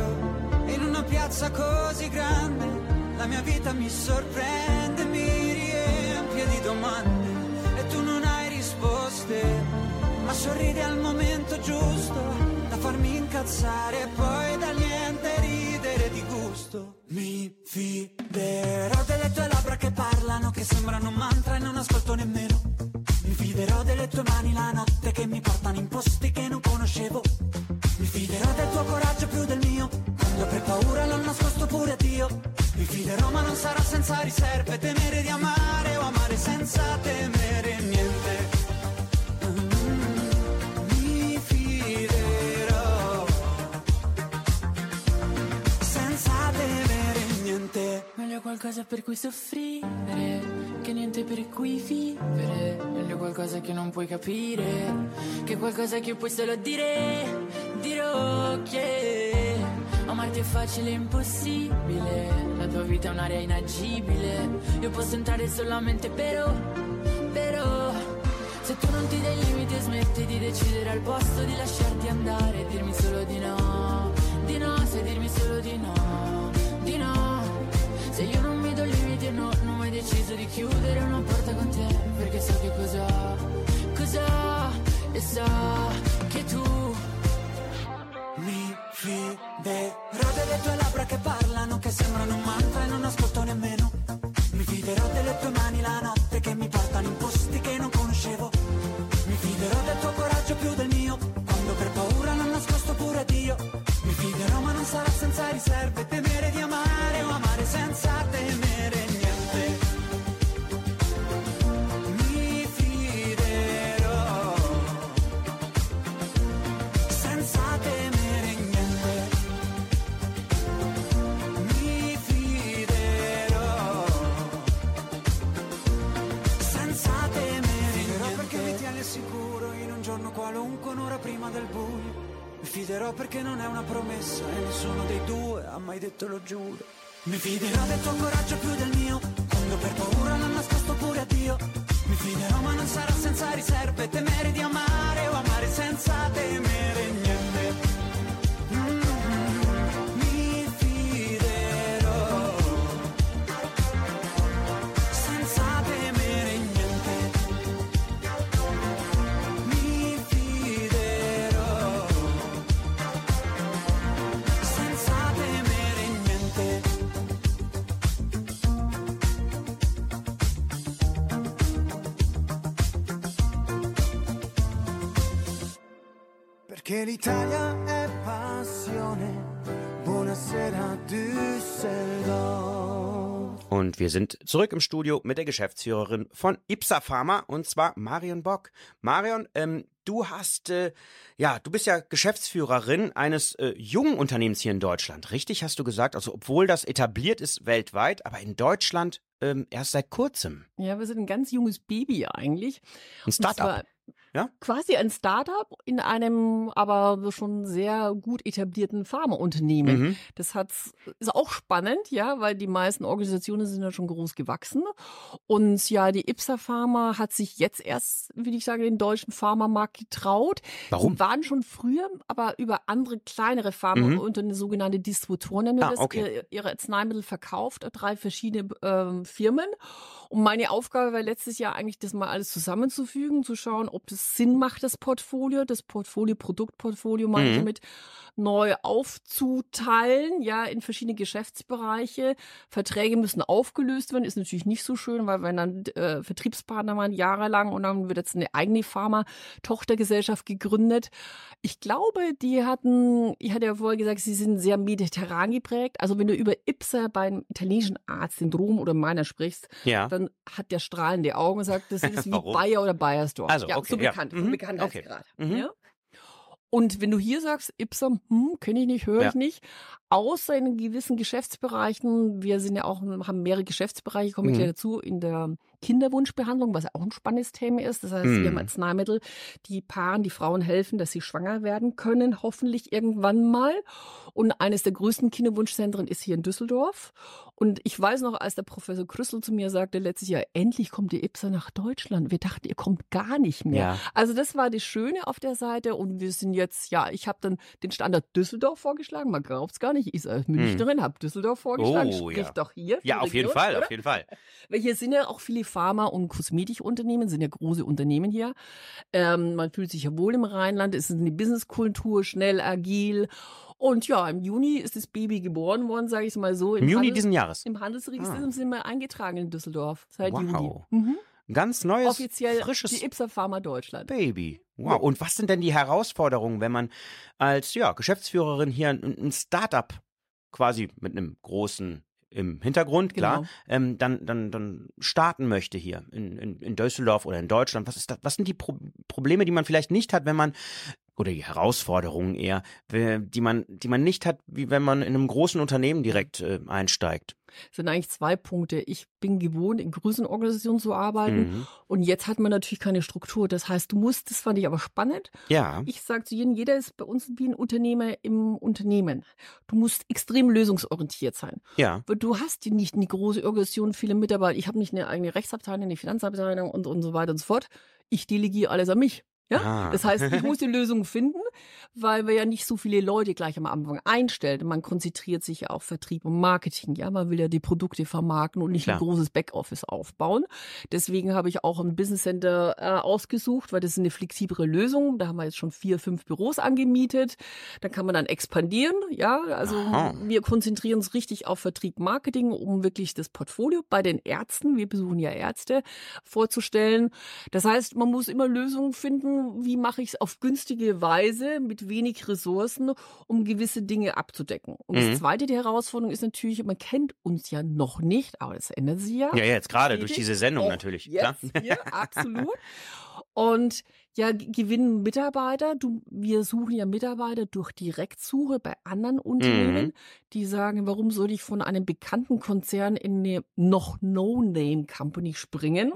in una piazza così grande, la mia vita mi sorprende, incazzare e poi da niente ridere di gusto. Mi fiderò delle tue labbra che parlano, che sembrano un mantra e non ascolto nemmeno. Mi fiderò delle tue mani la notte che mi portano in posti che non conoscevo. Mi fiderò del tuo coraggio più del mio, quando avrei paura l'ho nascosto pure a Dio. Mi fiderò ma non sarà senza riserve, temere di amare o amare senza temere Meglio qualcosa per cui soffrire, che niente per cui vivere. Meglio qualcosa che non puoi capire, che qualcosa che puoi solo dire. Dirò che amarti è facile e impossibile. La tua vita è un'area inagibile. Io posso entrare solamente però, però. Se tu non ti dai limiti e smetti di decidere al posto di lasciarti chiudere una porta con te Perché so che cosa, cosa E so che tu Mi fiderò delle tue labbra che parlano, che sembrano un mantra e non ascolto nemmeno. Prima del buio. Mi fiderò perché non è una promessa e nessuno dei due ha mai detto lo giuro. Mi fiderò del tuo coraggio più del mio, quando per paura l'ho nascosto pure a Dio. Mi fiderò ma non sarà senza riserve, temere di amare Perché l'Italia è passione. Buonasera Düsseldorf. Und wir sind zurück im Studio mit der Geschäftsführerin von Ipsa Pharma und zwar Marion Bock. Marion, ähm, du hast, äh, ja, du bist ja Geschäftsführerin eines äh, jungen Unternehmens hier in Deutschland, richtig? Hast du gesagt? Also obwohl das etabliert ist weltweit, aber in Deutschland ähm, erst seit kurzem. Ja, wir sind ein ganz junges Baby eigentlich. Ein Startup. Ja? Quasi ein Startup in einem aber schon sehr gut etablierten Pharmaunternehmen. Mhm. Das hat, ist auch spannend, ja, weil die meisten Organisationen sind ja schon groß gewachsen. Und ja, die Ipsa Pharma hat sich jetzt erst, würde ich sagen, den deutschen Pharmamarkt getraut. Warum? Sie waren schon früher, aber über andere kleinere Pharma Mhm. und eine sogenannte Distributoren nennen wir Ah, das, okay. ihr- ihre Arzneimittel verkauft, drei verschiedene ähm, Firmen. Und meine Aufgabe war letztes Jahr eigentlich, das mal alles zusammenzufügen, zu schauen, ob das Sinn macht, das Portfolio, das Portfolio, Produktportfolio meine Mhm. damit, neu aufzuteilen, ja, in verschiedene Geschäftsbereiche. Verträge müssen aufgelöst werden, ist natürlich nicht so schön, weil wenn dann äh, Vertriebspartner waren jahrelang und dann wird jetzt eine eigene Pharma-Tochtergesellschaft gegründet. Ich glaube, die hatten, ich hatte ja vorher gesagt, sie sind sehr mediterran geprägt. Also wenn du über Ipsa beim italienischen Arzt in Rom oder meiner sprichst, Ja. dann hat der strahlende Augen und sagt, das ist wie? Bayer oder Bayersdorf. Also, ja, okay, so ja. Bekannt, Mhm, Bekanntheitsgrad. Mhm. Ja? Und wenn du hier sagst, Ipsam, hm, kenne ich nicht, höre Ja. ich nicht, außer in gewissen Geschäftsbereichen, wir sind ja auch, haben mehrere Geschäftsbereiche, komme ich Mhm. gleich dazu, in der Kinderwunschbehandlung, was auch ein spannendes Thema ist. Das heißt, wir haben Mhm. Arzneimittel, die Paaren, die Frauen helfen, dass sie schwanger werden können, hoffentlich irgendwann mal. Und eines der größten Kinderwunschzentren ist hier in Düsseldorf. Und ich weiß noch, als der Professor Krüssel zu mir sagte letztes Jahr, endlich kommt die IPSA nach Deutschland. Wir dachten, ihr kommt gar nicht mehr. Ja. Also das war das Schöne auf der Seite und wir sind jetzt, ja, ich habe dann den Standard Düsseldorf vorgeschlagen, man glaubt es gar nicht, ich als Münchnerin habe Düsseldorf vorgeschlagen. Oh, sprich ja. doch hier. Ja, auf jeden Region, Fall, oder? auf jeden Fall. Weil hier sind ja auch viele Pharma- und Kosmetikunternehmen, sind ja große Unternehmen hier. Ähm, man fühlt sich ja wohl im Rheinland, es ist eine Businesskultur, schnell, agil. Und ja, im Juni ist das Baby geboren worden, sage ich es mal so. Im Juni Handel- diesen Jahres. Im Handelsregister Ah. sind wir eingetragen in Düsseldorf seit Juni. Wow. Mhm. Ein ganz neues, Offiziell frisches die Ipsa Pharma Deutschland. Baby. Wow. Und was sind denn die Herausforderungen, wenn man als ja, Geschäftsführerin hier ein, ein Startup quasi mit einem großen im Hintergrund, klar, Genau. ähm, dann, dann, dann starten möchte hier in, in, in Düsseldorf oder in Deutschland? Was ist das, was sind die Pro Probleme, die man vielleicht nicht hat, wenn man oder die Herausforderungen eher, die man, die man nicht hat, wie wenn man in einem großen Unternehmen direkt äh, einsteigt? Das sind eigentlich zwei Punkte. Ich bin gewohnt, in Größenorganisationen zu arbeiten. Mhm. Und jetzt hat man natürlich keine Struktur. Das heißt, du musst, das fand ich aber spannend. Ja. Ich sage zu jedem, jeder ist bei uns wie ein Unternehmer im Unternehmen. Du musst extrem lösungsorientiert sein. Ja. Weil Du hast nicht eine große Organisation, viele Mitarbeiter. Ich habe nicht eine eigene Rechtsabteilung, eine Finanzabteilung und, und so weiter und so fort. Ich delegiere alles an mich. Ja? Ah. Das heißt, ich muss die Lösung finden, weil wir ja nicht so viele Leute gleich am Anfang einstellen. Man konzentriert sich ja auf Vertrieb und Marketing. Ja, man will ja die Produkte vermarkten und nicht Klar. ein großes Backoffice aufbauen. Deswegen habe ich auch ein Business Center äh, ausgesucht, weil das ist eine flexiblere Lösung. Da haben wir jetzt schon vier, fünf Büros angemietet. Da kann man dann expandieren. Ja, also Aha. wir konzentrieren uns richtig auf Vertrieb, Marketing, um wirklich das Portfolio bei den Ärzten, wir besuchen ja Ärzte, vorzustellen. Das heißt, man muss immer Lösungen finden, wie mache ich es auf günstige Weise mit wenig Ressourcen, um gewisse Dinge abzudecken. Und Mhm. das zweite, die Herausforderung ist natürlich, man kennt uns ja noch nicht, aber das ändert sich ja. Ja, jetzt gerade durch diese Sendung Auch natürlich. Jetzt, Klar. hier, absolut. Und ja, gewinnen Mitarbeiter. Du, wir suchen ja Mitarbeiter durch Direktsuche bei anderen Unternehmen, Mhm. die sagen, warum soll ich von einem bekannten Konzern in eine noch No-Name-Company springen?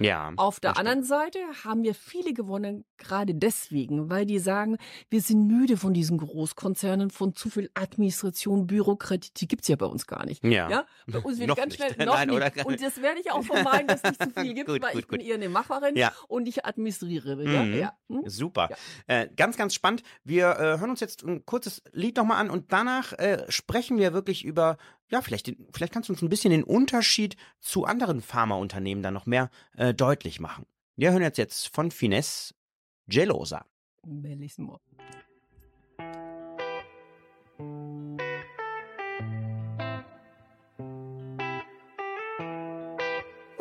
Ja. Auf der anderen Seite haben wir viele gewonnen, gerade deswegen, weil die sagen, wir sind müde von diesen Großkonzernen, von zu viel Administration, Bürokratie, die gibt's ja bei uns gar nicht. Ja. Ja, bei uns wird ganz nicht. schnell noch Nein, nicht. Und das werde ich auch vermeiden, dass es nicht zu viel gibt, Gut, weil gut, ich bin gut. eher eine Macherin Ja. und ich administriere. Mhm. Ja. Hm? Super. Äh, ganz, ganz spannend. Wir äh, hören uns jetzt ein kurzes Lied nochmal an und danach äh, sprechen wir wirklich über, ja, vielleicht, vielleicht kannst du uns ein bisschen den Unterschied zu anderen Pharmaunternehmen dann noch mehr äh, deutlich machen. Wir hören jetzt, jetzt von Finesse Gelosa. Bellissimo.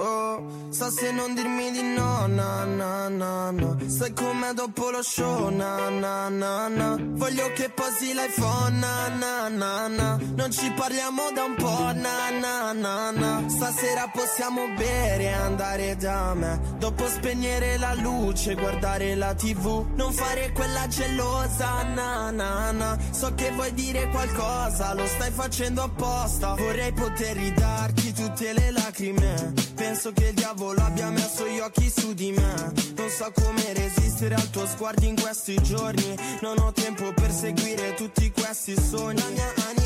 Oh, dirlo se non dirmi di no, na na na na. Sai com'è dopo lo show, na na na na. Voglio che posi l'iPhone, na na na na. Non ci parliamo da un po', na na na na. Stasera possiamo bere e andare da me. Dopo spegnere la luce, guardare la tv. Non fare quella gelosa, na na na. So che vuoi dire qualcosa, lo stai facendo apposta. Vorrei poter ridarti tutte le lacrime. Penso che il diavolo abbia messo gli occhi su di me. Non so come resistere al tuo sguardo in questi giorni. Non ho tempo per seguire tutti questi sogni. La mia anima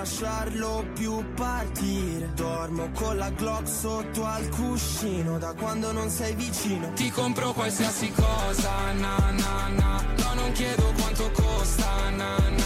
lasciarlo più partire. Dormo con la Glock sotto al cuscino, da quando non sei vicino. Ti compro qualsiasi cosa, na na na. No, non chiedo quanto costa, na na.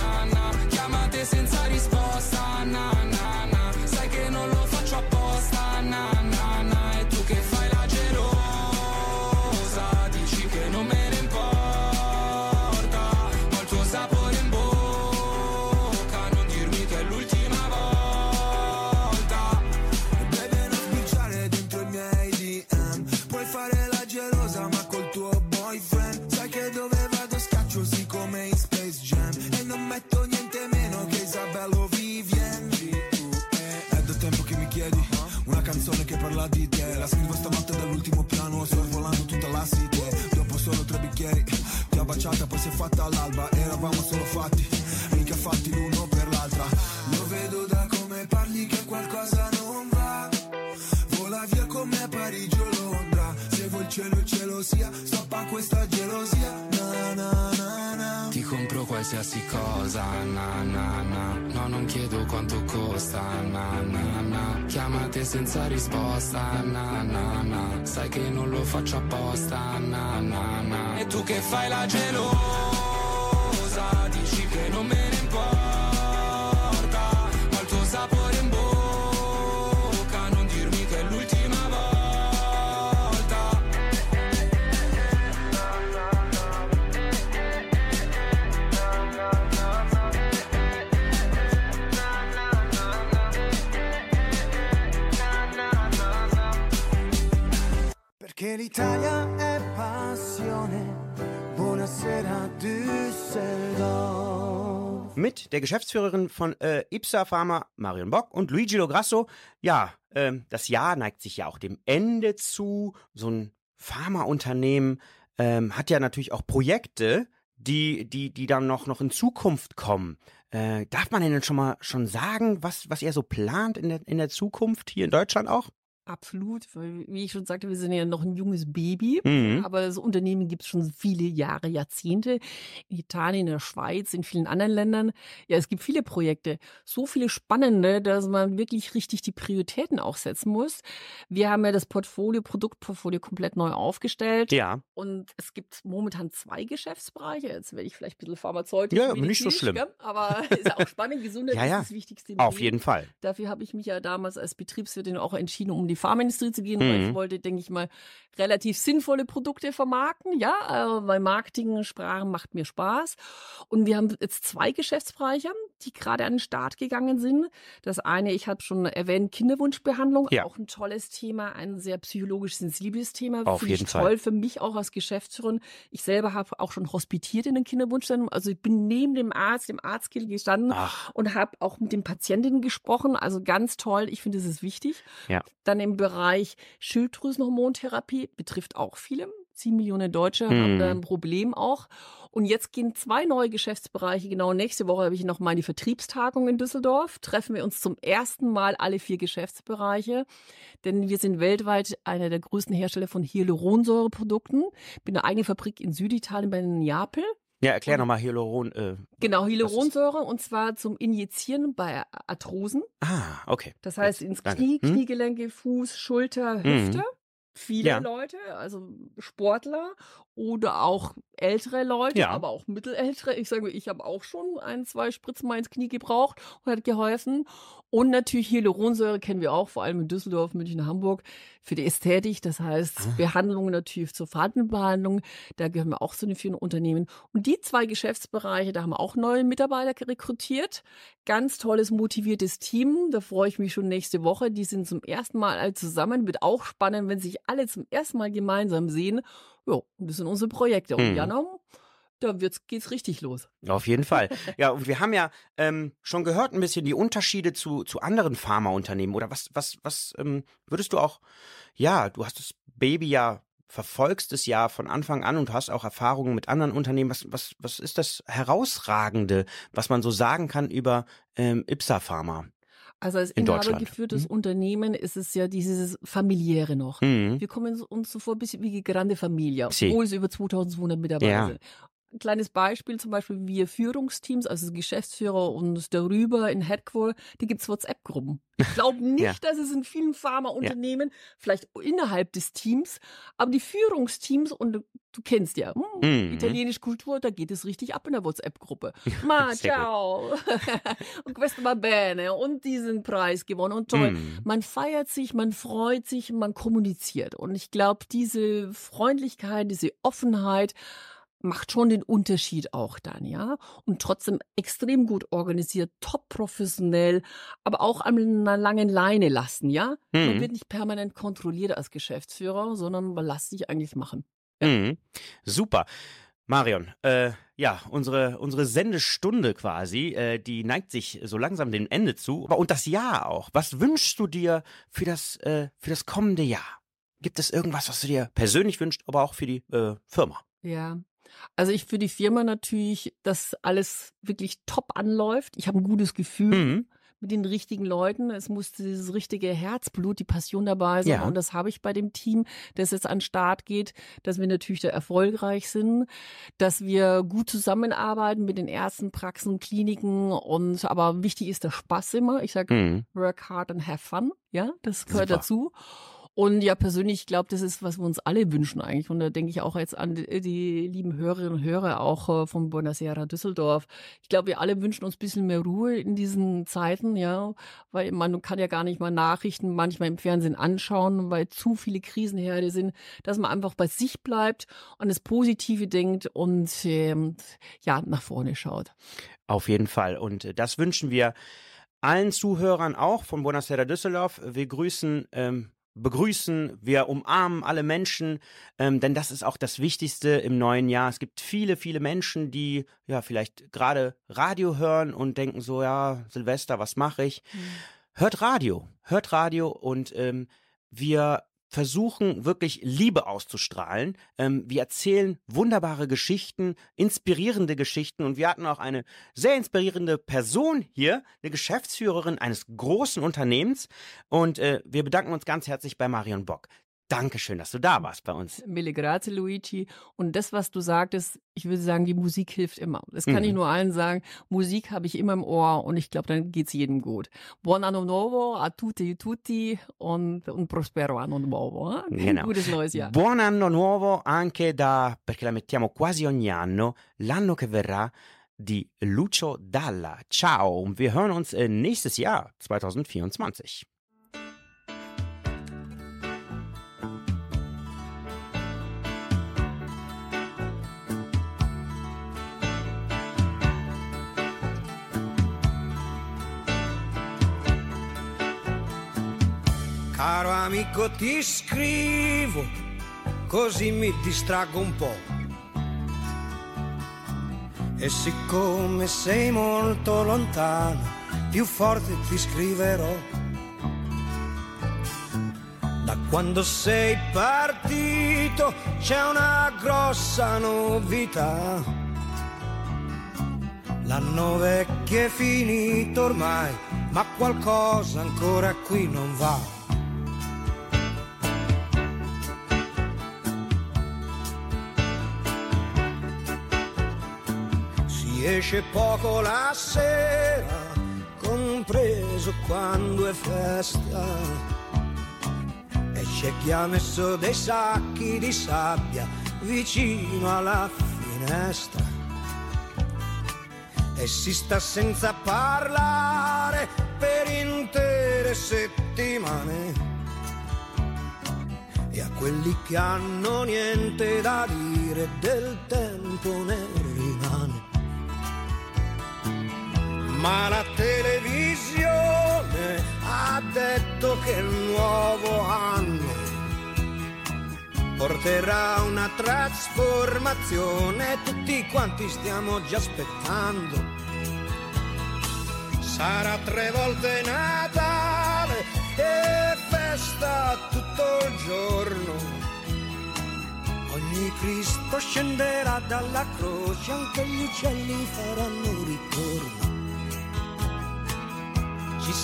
Chiamate senza risposta, na na na. Sai che non lo faccio apposta, na na na. E tu che fai la gelosa, der Geschäftsführerin von äh, Ipsa Pharma, Marion Bock und Luigi Lograsso. Ja, ähm, das Jahr neigt sich ja auch dem Ende zu. So ein Pharmaunternehmen ähm, hat ja natürlich auch Projekte, die, die, die dann noch, noch in Zukunft kommen. Äh, darf man denn schon mal schon sagen, was, was ihr so plant in der, in der Zukunft hier in Deutschland auch? Absolut, weil, wie ich schon sagte, wir sind ja noch ein junges Baby, Mhm. aber das Unternehmen gibt es schon viele Jahre, Jahrzehnte. In Italien, in der Schweiz, in vielen anderen Ländern. Ja, es gibt viele Projekte, so viele spannende, dass man wirklich richtig die Prioritäten auch setzen muss. Wir haben ja das Portfolio, Produktportfolio komplett neu aufgestellt Ja. und es gibt momentan zwei Geschäftsbereiche. Jetzt werde ich vielleicht ein bisschen pharmazeutisch. Ja, aber nicht so schlimm. gell? Aber ist auch spannend, Gesundheit Ja, ja. ist das Wichtigste. Auf jeden Fall. Dafür habe ich mich ja damals als Betriebswirtin auch entschieden, um in die Pharmaindustrie zu gehen, weil Mhm. ich wollte, denke ich mal, relativ sinnvolle Produkte vermarkten. Ja, äh, weil Marketing, Sprachen macht mir Spaß. Und wir haben jetzt zwei Geschäftsbereiche, die gerade an den Start gegangen sind. Das eine, ich habe schon erwähnt, Kinderwunschbehandlung, Ja. auch ein tolles Thema, ein sehr psychologisch sensibles Thema. Auf jeden ich Fall. toll für mich auch als Geschäftsführerin. Ich selber habe auch schon hospitiert in den Kinderwunschzentrum. Also ich bin neben dem Arzt, dem Arztkind gestanden Ach, und habe auch mit den Patientinnen gesprochen. Also ganz toll. Ich finde, das ist wichtig. Ja. Dann im Bereich Schilddrüsenhormontherapie betrifft auch viele. Sieben Millionen Deutsche haben Hm. da ein Problem auch. Und jetzt gehen zwei neue Geschäftsbereiche. Genau nächste Woche habe ich noch mal die Vertriebstagung in Düsseldorf. Treffen wir uns zum ersten Mal alle vier Geschäftsbereiche. Denn wir sind weltweit einer der größten Hersteller von Hyaluronsäureprodukten. Bin eine eigene Fabrik in Süditalien bei Neapel. Ja, erklär nochmal Hyaluron. Äh, Genau, Hyaluronsäure und zwar zum Injizieren bei Arthrosen. ah, okay. Das heißt ins danke. Knie, Hm? Kniegelenke, Fuß, Schulter, Mhm. Hüfte. Viele Ja. Leute, also Sportler oder auch ältere Leute, Ja. aber auch mittelältere. Ich sage, ich habe auch schon ein, zwei Spritzen mal ins Knie gebraucht und hat geholfen. Und natürlich Hyaluronsäure kennen wir auch, vor allem in Düsseldorf, München, Hamburg, für die Ästhetik. Das heißt, Ah. Behandlungen natürlich zur Fadenbehandlung. Da gehören wir auch zu den vielen Unternehmen. Und die zwei Geschäftsbereiche, da haben wir auch neue Mitarbeiter rekrutiert. Ganz tolles, motiviertes Team. Da freue ich mich schon nächste Woche. Die sind zum ersten Mal alle zusammen. Wird auch spannend, wenn sich alle zum ersten Mal gemeinsam sehen. Ja, das sind unsere Projekte. Und Mhm. Jana, da wird's, geht's richtig los. Auf jeden Fall. Ja, und wir haben ja ähm, schon gehört ein bisschen die Unterschiede zu, zu anderen Pharmaunternehmen. Oder was, was, was ähm, würdest du auch, ja, du hast das Baby ja, verfolgst es ja von Anfang an und hast auch Erfahrungen mit anderen Unternehmen. Was, was, was ist das Herausragende, was man so sagen kann über ähm, Ipsa Pharma? Also als In inhabergeführtes Mhm. Unternehmen ist es ja dieses familiäre noch. Mhm. Wir kommen uns so vor, ein bisschen wie Grande Familia, obwohl es über 2200 Mitarbeiter Ja. sind. Ein kleines Beispiel, zum Beispiel wir Führungsteams, also Geschäftsführer und darüber in Headquarter, da gibt's WhatsApp-Gruppen. Ich glaube nicht, Ja. dass es in vielen Pharmaunternehmen, vielleicht innerhalb des Teams, aber die Führungsteams, und du, kennst ja, hm, Mhm. italienische Kultur, da geht es richtig ab in der WhatsApp-Gruppe. Ma, ciao. und questo va bene. Und diesen Preis gewonnen und toll. Mhm. Man feiert sich, man freut sich, man kommuniziert. Und ich glaube, diese Freundlichkeit, diese Offenheit macht schon den Unterschied auch dann, ja. Und trotzdem extrem gut organisiert, top professionell, aber auch an einer langen Leine lassen, ja. Man Mhm. wird nicht permanent kontrolliert als Geschäftsführer, sondern man lässt sich eigentlich machen. Mhm. Super. Marion, äh, ja, unsere, unsere Sendestunde quasi, äh, die neigt sich so langsam dem Ende zu. Aber und das Jahr auch. Was wünschst du dir für das, äh, für das kommende Jahr? Gibt es irgendwas, was du dir persönlich wünschst, aber auch für die äh, Firma? Ja. Also ich für die Firma natürlich, dass alles wirklich top anläuft. Ich habe ein gutes Gefühl. Mhm. mit den richtigen Leuten. Es muss dieses richtige Herzblut, die Passion dabei sein. Ja. Und das habe ich bei dem Team, das jetzt an den Start geht, dass wir natürlich da erfolgreich sind, dass wir gut zusammenarbeiten mit den ersten Praxen, Kliniken und aber wichtig ist der Spaß immer. Ich sage, Mhm. work hard and have fun. Ja, das gehört Super. dazu. Und ja, persönlich, ich glaube, das ist, was wir uns alle wünschen eigentlich. Und da denke ich auch jetzt an die, die lieben Hörerinnen und Hörer auch äh, von Buonasera Düsseldorf. Ich glaube, wir alle wünschen uns ein bisschen mehr Ruhe in diesen Zeiten, ja, weil man kann ja gar nicht mal Nachrichten manchmal im Fernsehen anschauen, weil zu viele Krisenherde sind, dass man einfach bei sich bleibt, an das Positive denkt und ähm, ja, nach vorne schaut. Auf jeden Fall. Und äh, das wünschen wir allen Zuhörern auch von Buonasera Düsseldorf. Wir grüßen, ähm, begrüßen, wir umarmen alle Menschen, ähm, denn das ist auch das Wichtigste im neuen Jahr. Es gibt viele, viele Menschen, die ja vielleicht gerade Radio hören und denken so, ja, Silvester, was mache ich? Hört Radio, hört Radio und ähm, wir versuchen wirklich Liebe auszustrahlen. Ähm, wir erzählen wunderbare Geschichten, inspirierende Geschichten und wir hatten auch eine sehr inspirierende Person hier, eine Geschäftsführerin eines großen Unternehmens und äh, wir bedanken uns ganz herzlich bei Marion Bock. Dankeschön, dass du da warst bei uns. Mille grazie, Luigi. Und das, was du sagtest, ich würde sagen, die Musik hilft immer. Das kann Mhm. ich nur allen sagen. Musik habe ich immer im Ohr und ich glaube, dann geht's jedem gut. Buon anno nuovo a tutti e tutti und, und prospero anno nuovo. Eh? Genau. Gutes neues Jahr. Buon anno nuovo anche da, perché la mettiamo quasi ogni anno, l'anno che verrà di Lucio Dalla. Ciao und wir hören uns äh, nächstes Jahr, 2024. Caro amico ti scrivo, così mi distraggo un po'. E siccome sei molto lontano, più forte ti scriverò. Da quando sei partito c'è una grossa novità. L'anno vecchio è finito ormai, ma qualcosa ancora qui non va. Si esce poco la sera, compreso quando è festa. E c'è chi ha messo dei sacchi di sabbia vicino alla finestra e si sta senza parlare per intere settimane. E a quelli che hanno niente da dire del tempo ne Ma la televisione ha detto che il nuovo anno porterà una trasformazione, tutti quanti stiamo già aspettando. Sarà tre volte Natale e festa tutto il giorno. Ogni Cristo scenderà dalla croce, anche gli uccelli faranno ritorno.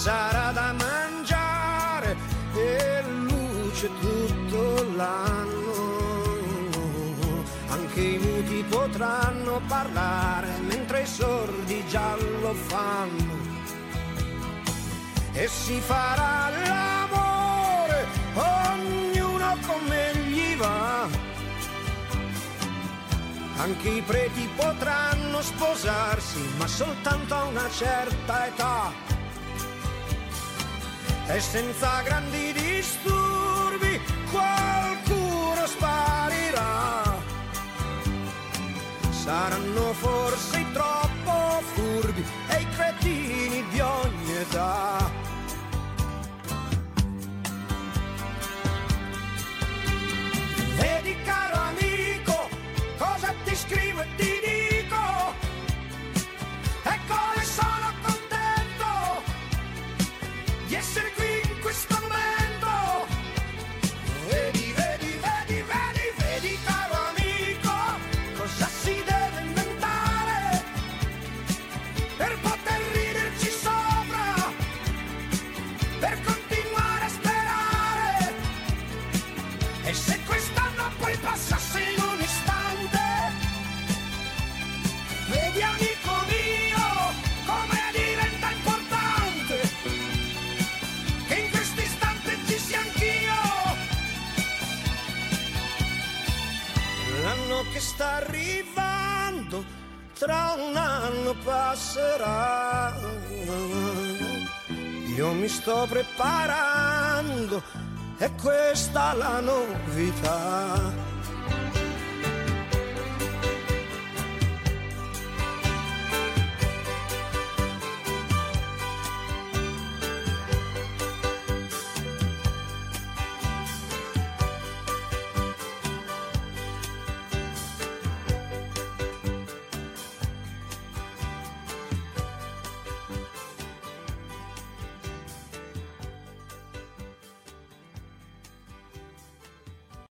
Sarà da mangiare e luce tutto l'anno anche i muti potranno parlare mentre i sordi già lo fanno. E si farà l'amore, ognuno come gli va. Anche i preti potranno sposarsi, ma soltanto a una certa età. E senza grandi disturbi qualcuno sparirà saranno forse troppo furbi e i cretini di ogni età.